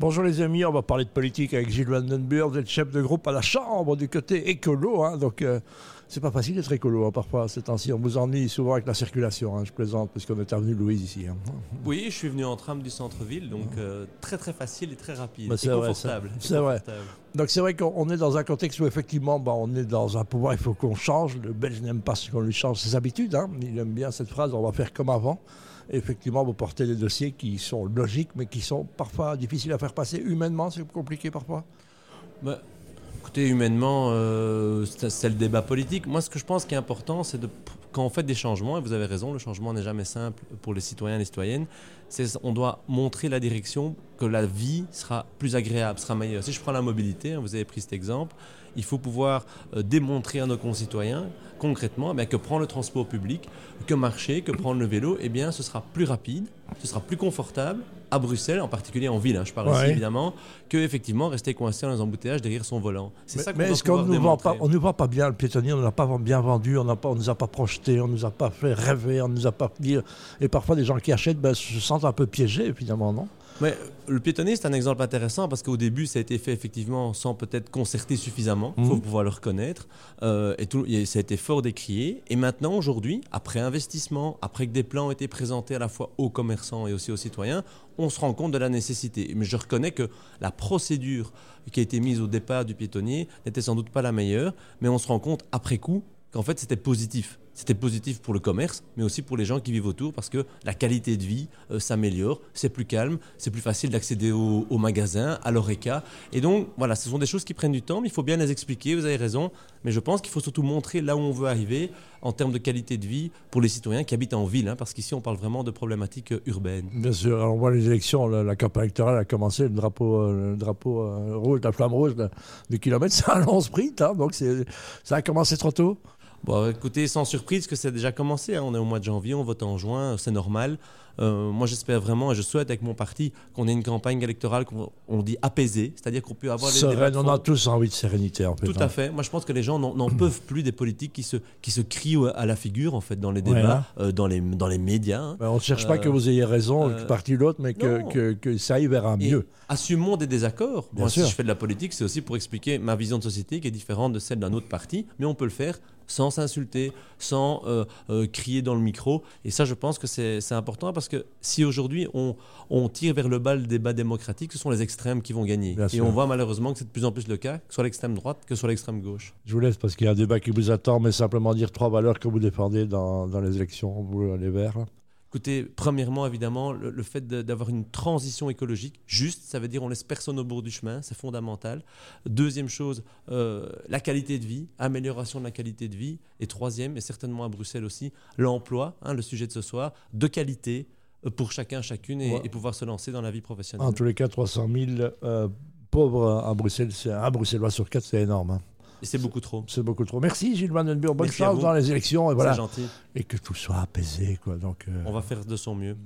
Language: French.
Bonjour les amis, on va parler de politique avec Gilles Vandenburg, vous êtes chef de groupe à la Chambre du côté écolo, hein, donc euh, c'est pas facile d'être écolo hein, parfois ces temps-ci, on vous ennuie souvent avec la circulation, hein, je plaisante parce qu'on est avenue Louise ici. hein. Oui, je suis venu en tram du centre-ville, donc euh, très très facile et très rapide. Bah, c'est vrai, confortable. C'est vrai. Donc c'est vrai qu'on est dans un contexte où effectivement bah, on est dans un pouvoir, il faut qu'on change, le Belge n'aime pas ce qu'on lui change ses habitudes, hein. il aime bien cette phrase, on va faire comme avant. Effectivement, vous portez des dossiers qui sont logiques, mais qui sont parfois difficiles à faire passer. Humainement, c'est compliqué parfois? Bah, écoutez, humainement, euh, c'est le débat politique. Moi, ce que je pense qui est important, c'est de quand on fait des changements, et vous avez raison, le changement n'est jamais simple pour les citoyens et les citoyennes, on doit montrer la direction que la vie sera plus agréable, sera meilleure. Si je prends la mobilité, hein, vous avez pris cet exemple, il faut pouvoir euh, démontrer à nos concitoyens concrètement eh bien, que prendre le transport public, que marcher, que prendre le vélo, eh bien, ce sera plus rapide, ce sera plus confortable à Bruxelles, en particulier en ville, hein, je parle Ouais. ici évidemment, que effectivement rester coincé dans les embouteillages derrière son volant. C'est Mais, ça qu'on mais doit est-ce qu'on ne nous vend pas, démontrer. on nous vend pas bien le piétonnier, on ne l'a pas bien vendu, on ne nous a pas projeté, on ne nous a pas fait rêver, on ne nous a pas dit. Et parfois, des gens qui achètent ben, se sentent un peu piégés, finalement, non? Mais le piétonnier, c'est un exemple intéressant parce qu'au début, ça a été fait effectivement sans peut-être concerter suffisamment. Il faut Mhm. pouvoir le reconnaître. Euh, et tout, et ça a été fort décrié. Et maintenant, aujourd'hui, après investissement, après que des plans ont été présentés à la fois aux commerçants et aussi aux citoyens, on se rend compte de la nécessité. Mais je reconnais que la procédure qui a été mise au départ du piétonnier n'était sans doute pas la meilleure. Mais on se rend compte après coup qu'en fait, c'était positif. C'était positif pour le commerce, mais aussi pour les gens qui vivent autour, parce que la qualité de vie euh, s'améliore, c'est plus calme, c'est plus facile d'accéder au, au magasin, à l'ORECA. Et donc, voilà, ce sont des choses qui prennent du temps, mais il faut bien les expliquer, vous avez raison. Mais je pense qu'il faut surtout montrer là où on veut arriver en termes de qualité de vie pour les citoyens qui habitent en ville, hein, parce qu'ici, on parle vraiment de problématiques euh, urbaines. Bien sûr, alors on voit les élections, la, campagne électorale a commencé, le drapeau, euh, rouge, la flamme rouge du kilomètre, c'est un long sprint, hein, donc ça a commencé trop tôt. Bon, écoutez, sans surprise que c'est déjà commencé. hein. On est au mois de janvier, on vote en juin, c'est normal. Euh, moi, j'espère vraiment et je souhaite avec mon parti qu'on ait une campagne électorale qu'on on dit apaisée, c'est-à-dire qu'on peut avoir des débats Sereine, on a tous envie de sérénité en fait. Tout hein. à fait. Moi, je pense que les gens n'en peuvent plus des politiques qui se, qui se crient à la figure, en fait, dans les Ouais, débats, euh, dans, les, dans les médias. hein. On ne cherche pas Euh, que vous ayez raison, euh, que parti ou l'autre, mais que, non. que, que ça aille vers un mieux. assumons des désaccords. Bien Moi, sûr. si je fais de la politique, c'est aussi pour expliquer ma vision de société qui est différente de celle d'un autre parti, mais on peut le faire sans s'insulter, sans euh, euh, crier dans le micro. Et ça, je pense que c'est important parce que si aujourd'hui on, on tire vers le bas le débat démocratique, ce sont les extrêmes qui vont gagner. Bien Et sûr. on voit malheureusement que c'est de plus en plus le cas, que ce soit l'extrême droite que ce soit l'extrême gauche. Je vous laisse parce qu'il y a un débat qui vous attend, mais simplement dire trois valeurs que vous défendez dans, dans les élections, vous les Verts. Écoutez, premièrement, évidemment, le, le fait d'avoir une transition écologique juste, ça veut dire on laisse personne au bord du chemin, c'est fondamental. Deuxième chose, euh, la qualité de vie, amélioration de la qualité de vie. Et troisième, et certainement à Bruxelles aussi, l'emploi, hein, le sujet de ce soir, de qualité euh, pour chacun, chacune, et, Ouais. et pouvoir se lancer dans la vie professionnelle. En tous les cas, 300 000 euh, pauvres à Bruxelles, c'est un Bruxellois sur quatre, c'est énorme. hein. C'est beaucoup trop. C'est beaucoup trop. Merci Gilles Vandenburg, bonne Merci chance dans les élections et voilà, gentil. et que tout soit apaisé quoi. Donc, euh, On va faire de son mieux.